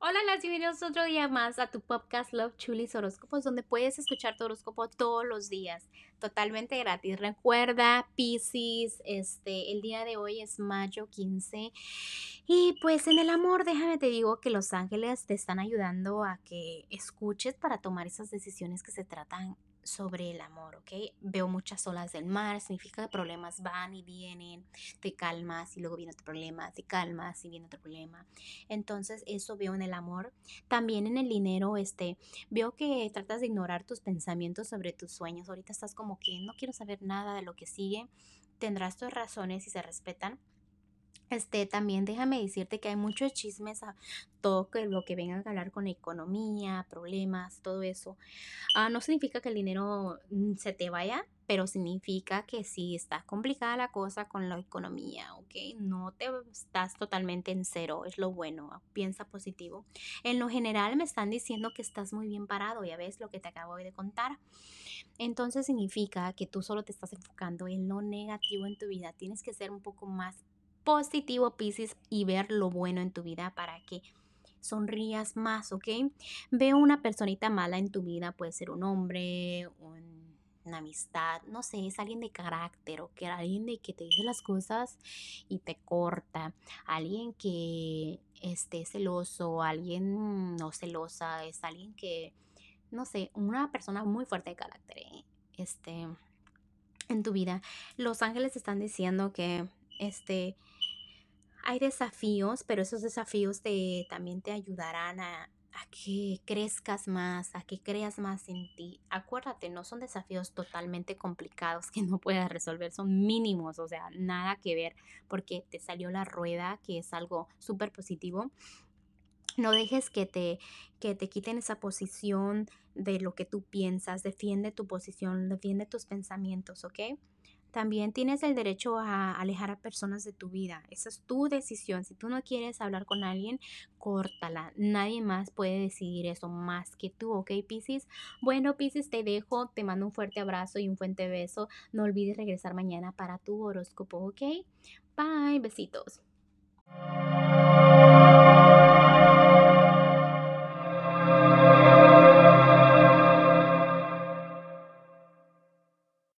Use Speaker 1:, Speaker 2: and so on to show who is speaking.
Speaker 1: Hola, las bienvenidos otro día más a tu podcast Love Chulis Horóscopos, donde puedes escuchar tu horóscopo todos los días, totalmente gratis. Recuerda, Pisces, este, el día de hoy es mayo 15 y pues en el amor, déjame te digo que los ángeles te están ayudando a que escuches para tomar esas decisiones que se tratan sobre el amor, ¿ok? Veo muchas olas del mar, significa que problemas van y vienen, te calmas y luego viene otro problema, te calmas y viene otro problema. Entonces, eso veo en el amor. También en el dinero, este, veo que tratas de ignorar tus pensamientos sobre tus sueños. Ahorita estás como que no quiero saber nada de lo que sigue. Tendrás tus razones y se respetan este, también déjame decirte que hay muchos chismes a todo lo que vengan a hablar con economía, problemas, todo eso. Ah, no significa que el dinero mm, se te vaya, pero significa que sí está complicada la cosa con la economía, ¿ok? No te estás totalmente en cero, es lo bueno, piensa positivo. En lo general me están diciendo que estás muy bien parado, ya ves lo que te acabo de contar. Entonces significa que tú solo te estás enfocando en lo negativo en tu vida, tienes que ser un poco más positivo, Pisces, y ver lo bueno en tu vida para que sonrías más, ¿ok? Veo una personita mala en tu vida, puede ser un hombre, una amistad, no sé, es alguien de carácter o que alguien de que te dice las cosas y te corta, alguien que esté celoso, alguien no celosa, es alguien que, no sé, una persona muy fuerte de carácter, ¿eh? este, en tu vida. Los ángeles están diciendo que, este, hay desafíos, pero esos desafíos te, también te ayudarán a, que crezcas más, a que creas más en ti. Acuérdate, no son desafíos totalmente complicados que no puedas resolver, son mínimos, o sea, nada que ver, porque te salió la rueda, que es algo súper positivo. No dejes que te, que te quiten esa posición de lo que tú piensas, defiende tu posición, defiende tus pensamientos, ¿ok? También tienes el derecho a alejar a personas de tu vida. Esa es tu decisión. Si tú no quieres hablar con alguien, córtala. Nadie más puede decidir eso más que tú, ¿ok, Pisces? Bueno, Pisces, te dejo. Te mando un fuerte abrazo y un fuerte beso. No olvides regresar mañana para tu horóscopo, ¿ok? Bye, besitos.